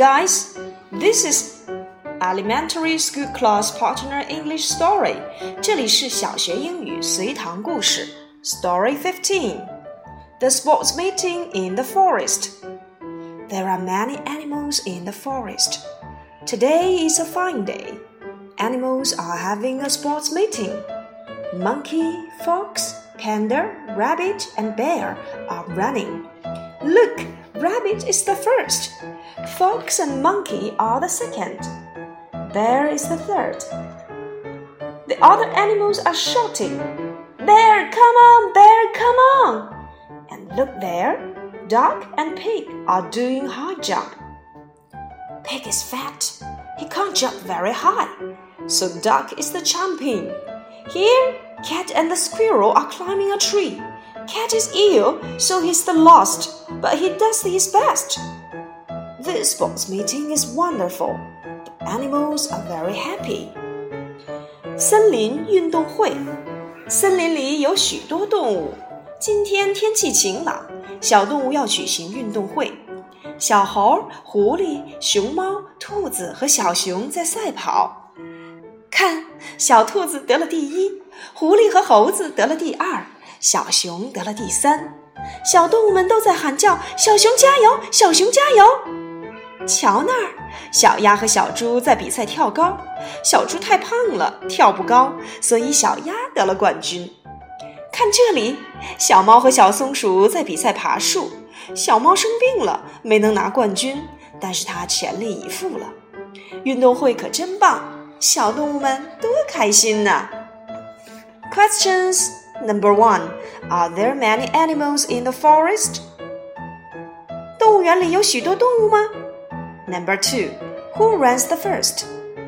guys. This is Elementary School Class Partner English Story. 这里是小学英语随堂故事。Story fifteen. The sports meeting in the forest. There are many animals in the forest. Today is a fine day. Animals are having a sports meeting. Monkey, fox, panda, rabbit, and bear are running. Look, rabbit is the first. Fox and monkey are the second. Bear is the third. The other animals are shouting, Bear, come on, bear, come on! And look there, duck and pig are doing high jump. Pig is fat. He can't jump very high. So duck is the champion. Here, cat and the squirrel are climbing a tree. Cat is ill, so he's the last, but he does his best. This sports meeting is wonderful. The animals are very happy. 森林运动会，森林里有许多动物。今天天气晴朗，小动物要举行运动会。小猴、狐狸、熊猫、兔子和小熊在赛跑。看，小兔子得了第一，狐狸和猴子得了第二， 小熊得了第三。小动物们都在喊叫：“小熊加油！小熊加油！”瞧那儿，小鸭和小猪在比赛跳高。小猪太胖了，跳不高，所以小鸭得了冠军。看这里，小猫和小松鼠在比赛爬树。小猫生病了，没能拿冠军，但是它全力以赴了。运动会可真棒，小动物们多开心呐！Questions number one: Are there many animals in the forest? 动物园里有许多动物吗？Number two: Who runs the first?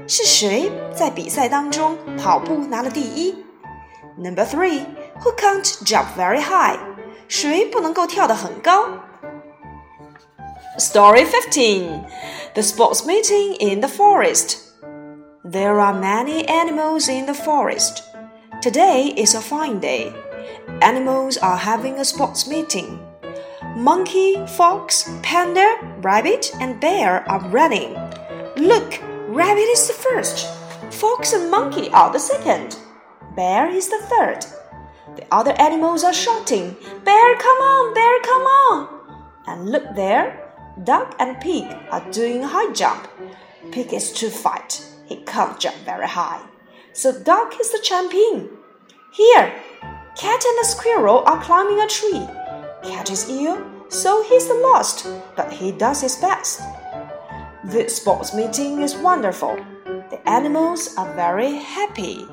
是谁在比赛当中跑步拿了第一？Number three: Who can't jump very high? 谁不能够跳得很高？Story 15 The sports meeting in the forest. There are many animals in the forest. Today is a fine day. Animals are having a sports meeting. Monkey, fox, panda, rabbit, and bear are running. Look, rabbit is the first. Fox and monkey are the second. Bear is the third. The other animals are shouting, Bear, come on, bear, come on! And look there, duck and pig are doing a high jump. Pig is too fat, he can't jump very high. So duck is the champion. Here, cat and the squirrel are climbing a tree. Cat is ill, so he's the last, but he does his best. This sports meeting is wonderful. The animals are very happy.